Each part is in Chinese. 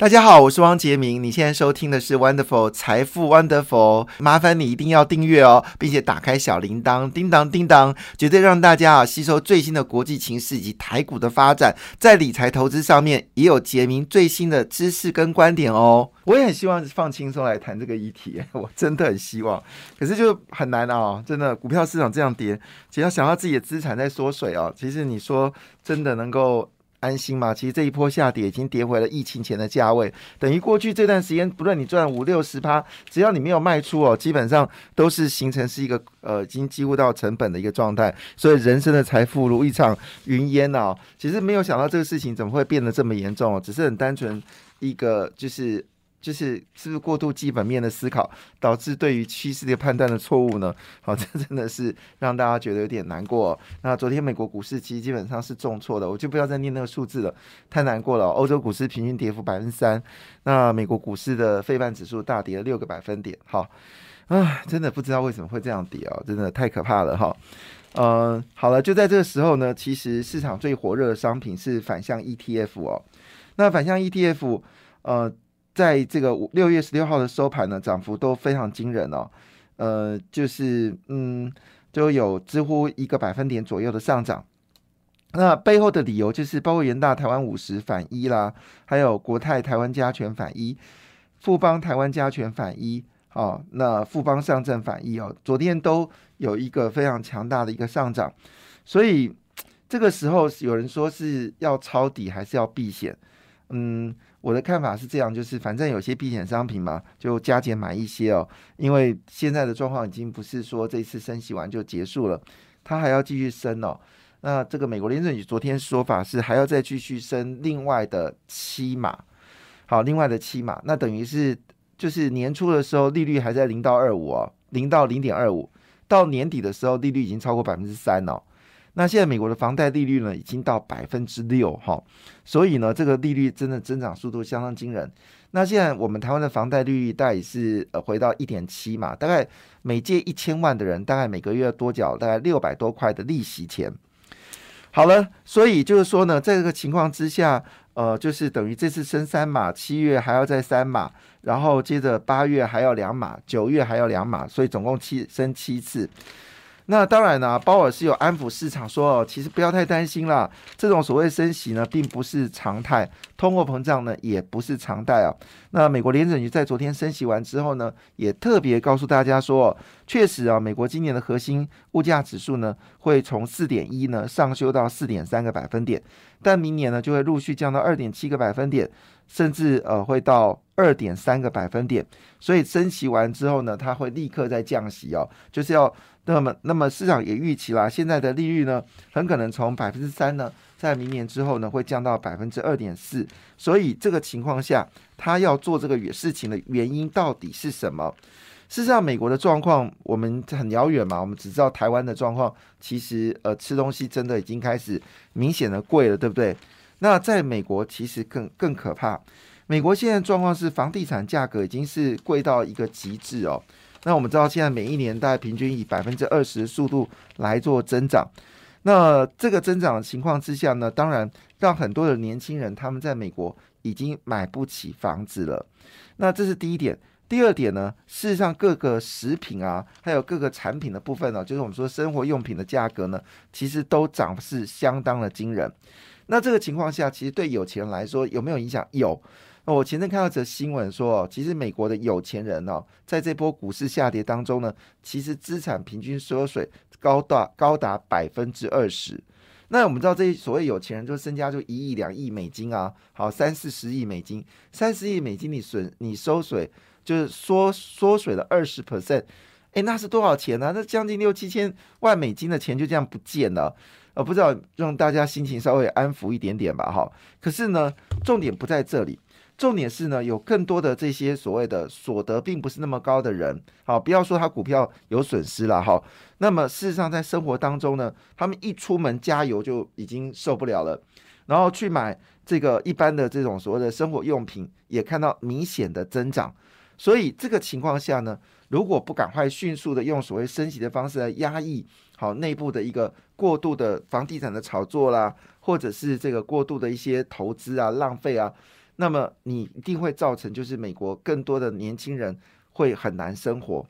大家好，我是汪杰明。你现在收听的是 Wonderful 财富 Wonderful，麻烦你一定要订阅哦，并且打开小铃铛，叮当叮当，绝对让大家啊吸收最新的国际情势以及台股的发展，在理财投资上面也有杰明最新的知识跟观点哦。我也很希望放轻松来谈这个议题，我真的很希望，可是就很难啊，真的股票市场这样跌，只要想到自己的资产在缩水啊，其实你说真的能够。安心嘛？其实这一波下跌已经跌回了疫情前的价位，等于过去这段时间，不论你赚五六十趴，只要你没有卖出哦，基本上都是形成是一个呃，已经几乎到成本的一个状态。所以人生的财富如一场云烟啊！其实没有想到这个事情怎么会变得这么严重哦，只是很单纯一个就是。就是是不是过度基本面的思考导致对于趋势的判断的错误呢？好，这真的是让大家觉得有点难过。那昨天美国股市其实基本上是重挫的，我就不要再念那个数字了，太难过了。欧洲股市平均跌幅百分之三，那美国股市的费半指数大跌了六个百分点。好，啊，真的不知道为什么会这样跌哦，真的太可怕了哈。嗯，好了，就在这个时候呢，其实市场最火热的商品是反向 ETF 哦。那反向 ETF，呃。在这个六月十六号的收盘呢，涨幅都非常惊人哦，呃，就是嗯，就有几乎一个百分点左右的上涨。那背后的理由就是包括元大台湾五十反一啦，还有国泰台湾加权反一，富邦台湾加权反一，哦，那富邦上证反一哦，昨天都有一个非常强大的一个上涨。所以这个时候有人说是要抄底还是要避险？嗯。我的看法是这样，就是反正有些避险商品嘛，就加减买一些哦。因为现在的状况已经不是说这次升息完就结束了，它还要继续升哦。那这个美国联准局昨天说法是还要再继续升另外的七码，好，另外的七码，那等于是就是年初的时候利率还在零到二五哦，零到零点二五，到年底的时候利率已经超过百分之三哦。那现在美国的房贷利率呢，已经到百分之六哈，所以呢，这个利率真的增长速度相当惊人。那现在我们台湾的房贷利率大概是呃回到一点七嘛，大概每借一千万的人，大概每个月要多缴大概六百多块的利息钱。好了，所以就是说呢，在这个情况之下，呃，就是等于这次升三码，七月还要再三码，然后接着八月还要两码，九月还要两码，所以总共七升七次。那当然呢，鲍尔是有安抚市场说哦，其实不要太担心啦，这种所谓升息呢，并不是常态，通货膨胀呢，也不是常态啊。那美国联准局在昨天升息完之后呢，也特别告诉大家说，确实啊，美国今年的核心物价指数呢，会从四点一呢上修到四点三个百分点，但明年呢，就会陆续降到二点七个百分点，甚至呃会到二点三个百分点。所以升息完之后呢，它会立刻再降息哦，就是要。那么，那么市场也预期啦，现在的利率呢，很可能从百分之三呢，在明年之后呢，会降到百分之二点四。所以这个情况下，他要做这个事情的原因到底是什么？事实上，美国的状况我们很遥远嘛，我们只知道台湾的状况，其实呃，吃东西真的已经开始明显的贵了，对不对？那在美国其实更更可怕，美国现在状况是房地产价格已经是贵到一个极致哦。那我们知道，现在每一年大概平均以百分之二十的速度来做增长。那这个增长的情况之下呢，当然让很多的年轻人他们在美国已经买不起房子了。那这是第一点。第二点呢，事实上各个食品啊，还有各个产品的部分呢，就是我们说生活用品的价格呢，其实都涨势相当的惊人。那这个情况下，其实对有钱人来说有没有影响？有。那我前阵看到则新闻说，其实美国的有钱人哦，在这波股市下跌当中呢，其实资产平均缩水高达高达百分之二十。那我们知道，这些所谓有钱人，就身家就一亿两亿美金啊，好三四十亿美金，三十亿美金你损你收水就是缩缩水了二十 percent，哎，那是多少钱呢？那将近六七千万美金的钱就这样不见了。呃，不知道让大家心情稍微安抚一点点吧，哈。可是呢，重点不在这里。重点是呢，有更多的这些所谓的所得并不是那么高的人，好，不要说他股票有损失了哈。那么事实上，在生活当中呢，他们一出门加油就已经受不了了，然后去买这个一般的这种所谓的生活用品，也看到明显的增长。所以这个情况下呢，如果不赶快迅速的用所谓升息的方式来压抑好内部的一个过度的房地产的炒作啦，或者是这个过度的一些投资啊浪费啊。那么你一定会造成就是美国更多的年轻人会很难生活。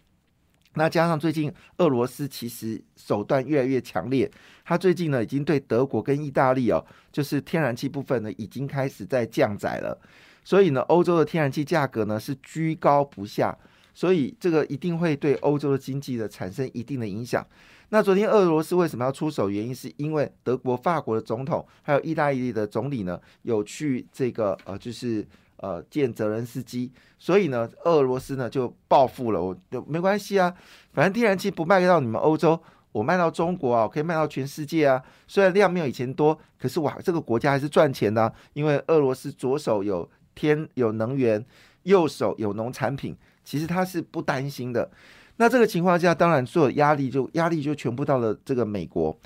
那加上最近俄罗斯其实手段越来越强烈，他最近呢已经对德国跟意大利哦，就是天然气部分呢已经开始在降载了，所以呢欧洲的天然气价格呢是居高不下，所以这个一定会对欧洲的经济的产生一定的影响。那昨天俄罗斯为什么要出手？原因是因为德国、法国的总统还有意大利的总理呢有去这个呃就是。呃，见泽连斯基，所以呢，俄罗斯呢就报复了，我就没关系啊，反正天然气不卖到你们欧洲，我卖到中国啊，可以卖到全世界啊。虽然量没有以前多，可是哇，这个国家还是赚钱的，因为俄罗斯左手有天有能源，右手有农产品，其实他是不担心的。那这个情况下，当然所有压力就压力就全部到了这个美国。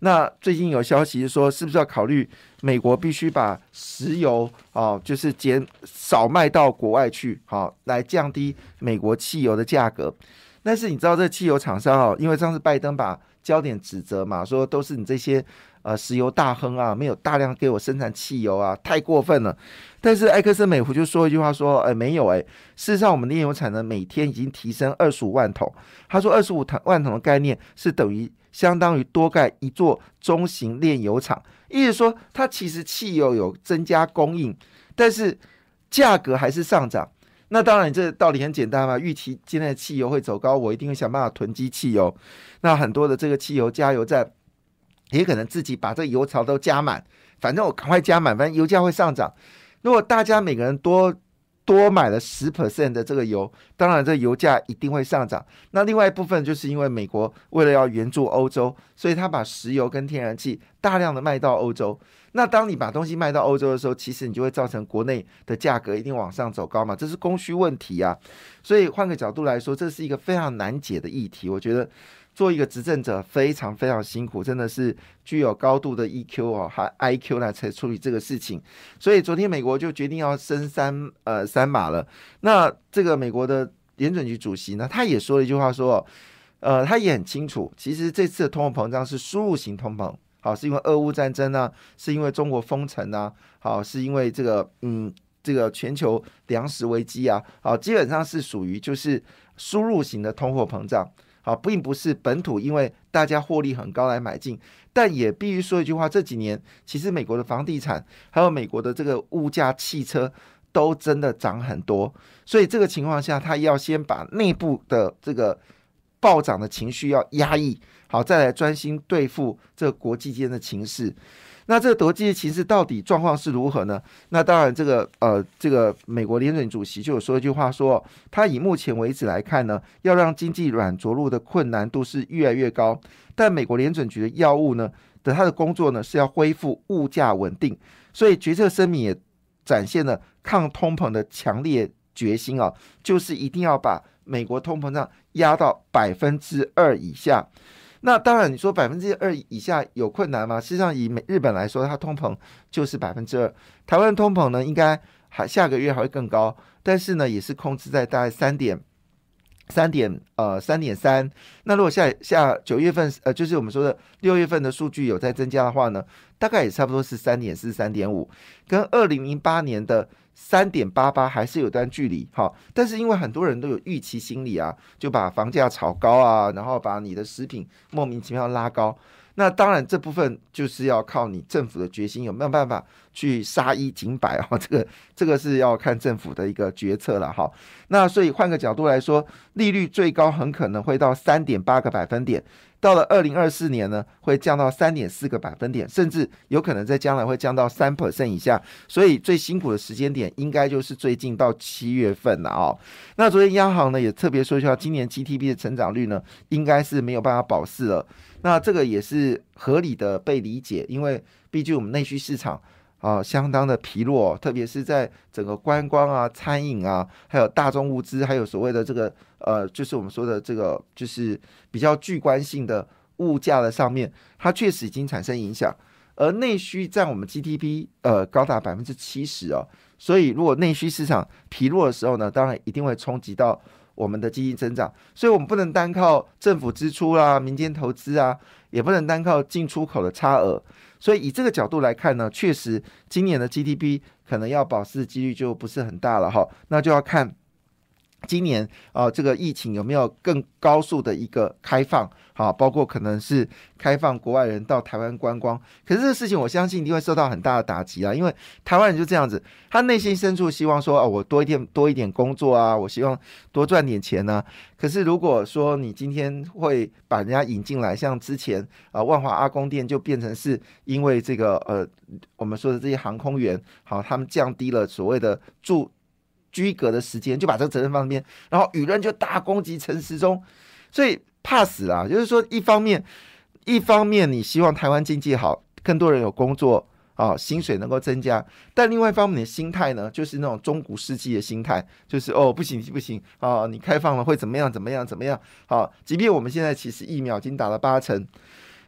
那最近有消息说，是不是要考虑美国必须把石油啊，就是减少卖到国外去，好来降低美国汽油的价格？但是你知道，这汽油厂商哦，因为上次拜登把焦点指责嘛，说都是你这些呃石油大亨啊，没有大量给我生产汽油啊，太过分了。但是埃克森美孚就说一句话说，哎，没有哎，事实上我们的炼油产能每天已经提升二十五万桶。他说二十五万桶的概念是等于。相当于多盖一座中型炼油厂，意思说它其实汽油有增加供应，但是价格还是上涨。那当然，这道理很简单嘛，预期今天的汽油会走高，我一定会想办法囤积汽油。那很多的这个汽油加油站也可能自己把这油槽都加满，反正我赶快加满，反正油价会上涨。如果大家每个人多。多买了十 percent 的这个油，当然这油价一定会上涨。那另外一部分就是因为美国为了要援助欧洲，所以他把石油跟天然气大量的卖到欧洲。那当你把东西卖到欧洲的时候，其实你就会造成国内的价格一定往上走高嘛，这是供需问题啊。所以换个角度来说，这是一个非常难解的议题。我觉得。做一个执政者非常非常辛苦，真的是具有高度的 EQ 哦，还 IQ 来才处理这个事情。所以昨天美国就决定要升三呃三码了。那这个美国的联准局主席呢，他也说了一句话，说呃他也很清楚，其实这次的通货膨胀是输入型通膨，好是因为俄乌战争呢，是因为中国封城啊，好是因为这个嗯这个全球粮食危机啊，好基本上是属于就是输入型的通货膨胀。好，并不是本土，因为大家获利很高来买进，但也必须说一句话：这几年其实美国的房地产还有美国的这个物价、汽车都真的涨很多，所以这个情况下，他要先把内部的这个暴涨的情绪要压抑好，再来专心对付这国际间的情势。那这个国际的形势到底状况是如何呢？那当然，这个呃，这个美国联准主席就有说一句话，说他以目前为止来看呢，要让经济软着陆的困难度是越来越高。但美国联准局的药物呢的他的工作呢是要恢复物价稳定，所以决策声明也展现了抗通膨的强烈决心啊，就是一定要把美国通膨胀压到百分之二以下。那当然，你说百分之二以下有困难吗？事实上，以美日本来说，它通膨就是百分之二。台湾通膨呢，应该还下个月还会更高，但是呢，也是控制在大概三点三点呃三点三。那如果下下九月份呃，就是我们说的六月份的数据有在增加的话呢，大概也差不多是三点四三点五，跟二零零八年的。三点八八还是有段距离，好，但是因为很多人都有预期心理啊，就把房价炒高啊，然后把你的食品莫名其妙拉高。那当然这部分就是要靠你政府的决心，有没有办法去杀一儆百啊？这个这个是要看政府的一个决策了哈。那所以换个角度来说，利率最高很可能会到三点八个百分点。到了二零二四年呢，会降到三点四个百分点，甚至有可能在将来会降到三 percent 以下。所以最辛苦的时间点应该就是最近到七月份了哦。那昨天央行呢也特别说一下，今年 GDP 的成长率呢应该是没有办法保四了。那这个也是合理的被理解，因为毕竟我们内需市场。啊，相当的疲弱，特别是在整个观光啊、餐饮啊，还有大众物资，还有所谓的这个呃，就是我们说的这个，就是比较具观性的物价的上面，它确实已经产生影响。而内需占我们 GDP 呃高达百分之七十哦，所以如果内需市场疲弱的时候呢，当然一定会冲击到我们的经济增长。所以我们不能单靠政府支出啦、民间投资啊。也不能单靠进出口的差额。所以以这个角度来看呢，确实今年的 GDP 可能要保持的几率就不是很大了哈。那就要看。今年啊，这个疫情有没有更高速的一个开放？好，包括可能是开放国外人到台湾观光。可是这个事情，我相信一定会受到很大的打击啊！因为台湾人就这样子，他内心深处希望说：哦，我多一点多一点工作啊，我希望多赚点钱呢。可是如果说你今天会把人家引进来，像之前啊，万华阿公店就变成是因为这个呃，我们说的这些航空员，好，他们降低了所谓的住。居隔的时间就把这个责任放那边，然后舆论就大攻击陈时中，所以怕死啦。就是说，一方面，一方面你希望台湾经济好，更多人有工作啊，薪水能够增加，但另外一方面你的心态呢，就是那种中古世纪的心态，就是哦不行不行啊，你开放了会怎么样怎么样怎么样？好，即便我们现在其实疫苗已经打了八成。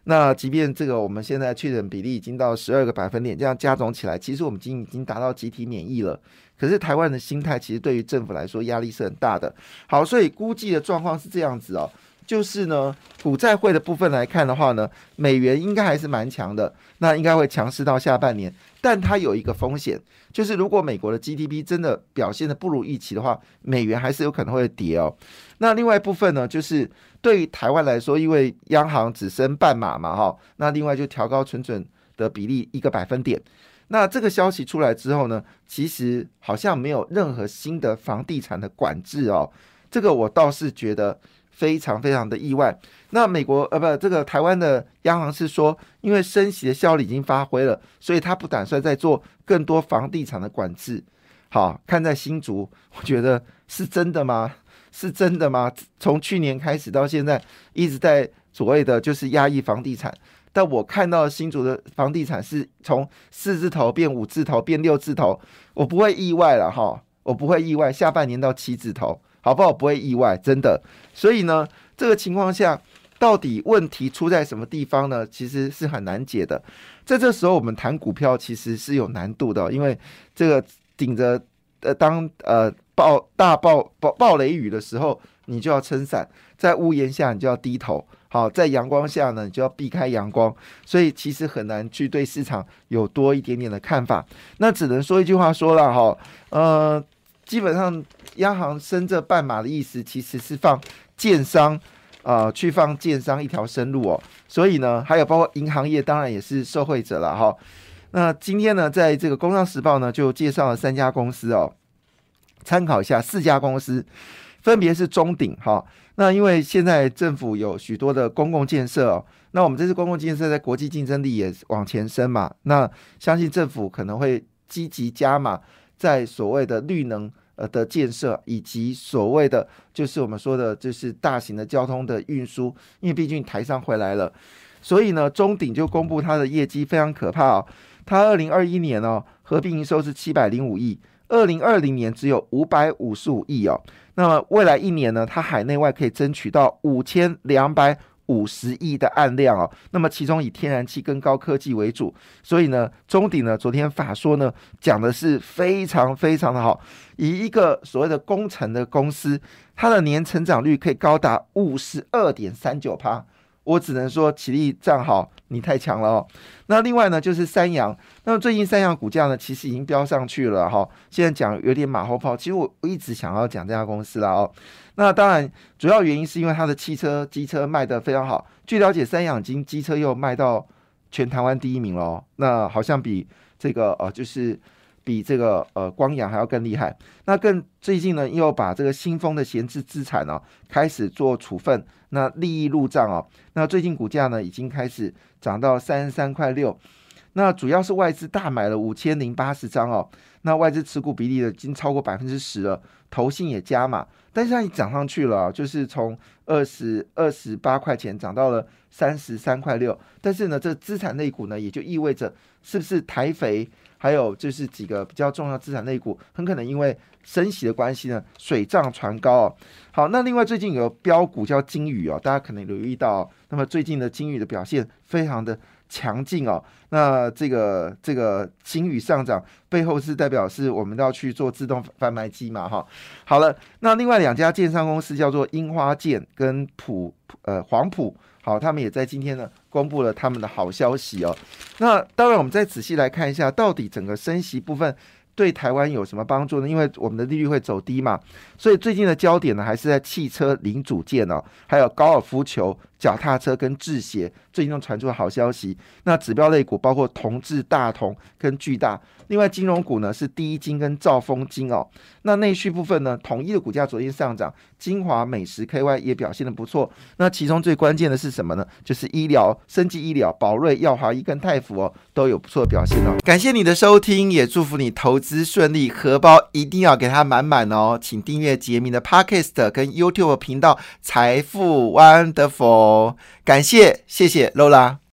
那即便这个我们现在确诊比例已经到十二个百分点，这样加总起来，其实我们已经已经达到集体免疫了。可是台湾的心态其实对于政府来说压力是很大的。好，所以估计的状况是这样子哦。就是呢，股债汇的部分来看的话呢，美元应该还是蛮强的，那应该会强势到下半年。但它有一个风险，就是如果美国的 GDP 真的表现的不如预期的话，美元还是有可能会跌哦。那另外一部分呢，就是对于台湾来说，因为央行只升半码嘛，哈，那另外就调高存准的比例一个百分点。那这个消息出来之后呢，其实好像没有任何新的房地产的管制哦。这个我倒是觉得。非常非常的意外。那美国呃不，这个台湾的央行是说，因为升息的效力已经发挥了，所以他不打算再做更多房地产的管制。好，看在新竹，我觉得是真的吗？是真的吗？从去年开始到现在，一直在所谓的就是压抑房地产。但我看到新竹的房地产是从四字头变五字头变六字头，我不会意外了哈，我不会意外，下半年到七字头。好不好？不会意外，真的。所以呢，这个情况下，到底问题出在什么地方呢？其实是很难解的。在这时候，我们谈股票其实是有难度的，因为这个顶着呃当呃暴大暴暴暴雷雨的时候，你就要撑伞；在屋檐下，你就要低头；好，在阳光下呢，你就要避开阳光。所以其实很难去对市场有多一点点的看法。那只能说一句话说了哈，呃。基本上，央行升这半码的意思，其实是放建商，啊，去放建商一条生路哦。所以呢，还有包括银行业，当然也是受惠者了哈。那今天呢，在这个《工商时报》呢，就介绍了三家公司哦，参考一下四家公司，分别是中鼎哈。那因为现在政府有许多的公共建设哦，那我们这次公共建设在国际竞争力也往前升嘛，那相信政府可能会积极加码。在所谓的绿能呃的建设，以及所谓的就是我们说的，就是大型的交通的运输，因为毕竟台商回来了，所以呢，中鼎就公布它的业绩非常可怕哦。它二零二一年哦，合并营收是七百零五亿，二零二零年只有五百五十五亿哦。那么未来一年呢，它海内外可以争取到五千两百。五十亿的按量哦，那么其中以天然气跟高科技为主，所以呢，中鼎呢昨天法说呢讲的是非常非常的好，以一个所谓的工程的公司，它的年成长率可以高达五十二点三九趴。我只能说，起立站好，你太强了哦。那另外呢，就是三洋。那么最近三洋股价呢，其实已经飙上去了哈。现在讲有点马后炮，其实我一直想要讲这家公司了哦。那当然，主要原因是因为它的汽车、机车卖得非常好。据了解，三洋经机车又卖到全台湾第一名了。那好像比这个呃，就是。比这个呃光阳还要更厉害。那更最近呢，又把这个新丰的闲置资产哦开始做处分，那利益入账哦。那最近股价呢已经开始涨到三十三块六。那主要是外资大买了五千零八十张哦。那外资持股比例呢已经超过百分之十了，投信也加码，但是它已涨上去了，就是从二十二十八块钱涨到了三十三块六。但是呢，这资产类股呢也就意味着是不是台肥？还有就是几个比较重要资产类股，很可能因为升息的关系呢，水涨船高哦。好，那另外最近有个标股叫金宇哦，大家可能留意到，那么最近的金宇的表现非常的强劲哦。那这个这个金宇上涨背后是代表是我们要去做自动贩卖机嘛？哈，好了，那另外两家建商公司叫做樱花建跟普呃黄埔，好，他们也在今天呢公布了他们的好消息哦。那当然，我们再仔细来看一下，到底整个升息部分。对台湾有什么帮助呢？因为我们的利率会走低嘛，所以最近的焦点呢还是在汽车零组件哦，还有高尔夫球。脚踏车跟制鞋最近都传出了好消息。那指标类股包括同志、大同跟巨大。另外金融股呢是第一金跟兆丰金哦。那内需部分呢，统一的股价昨天上涨，金华美食 KY 也表现的不错。那其中最关键的是什么呢？就是医疗、生技医疗，宝瑞、耀华医跟泰福哦都有不错的表现哦。感谢你的收听，也祝福你投资顺利，荷包一定要给它满满哦。请订阅杰明的 Podcast 跟 YouTube 频道财富 Wonderful。哦感谢，谢谢露拉。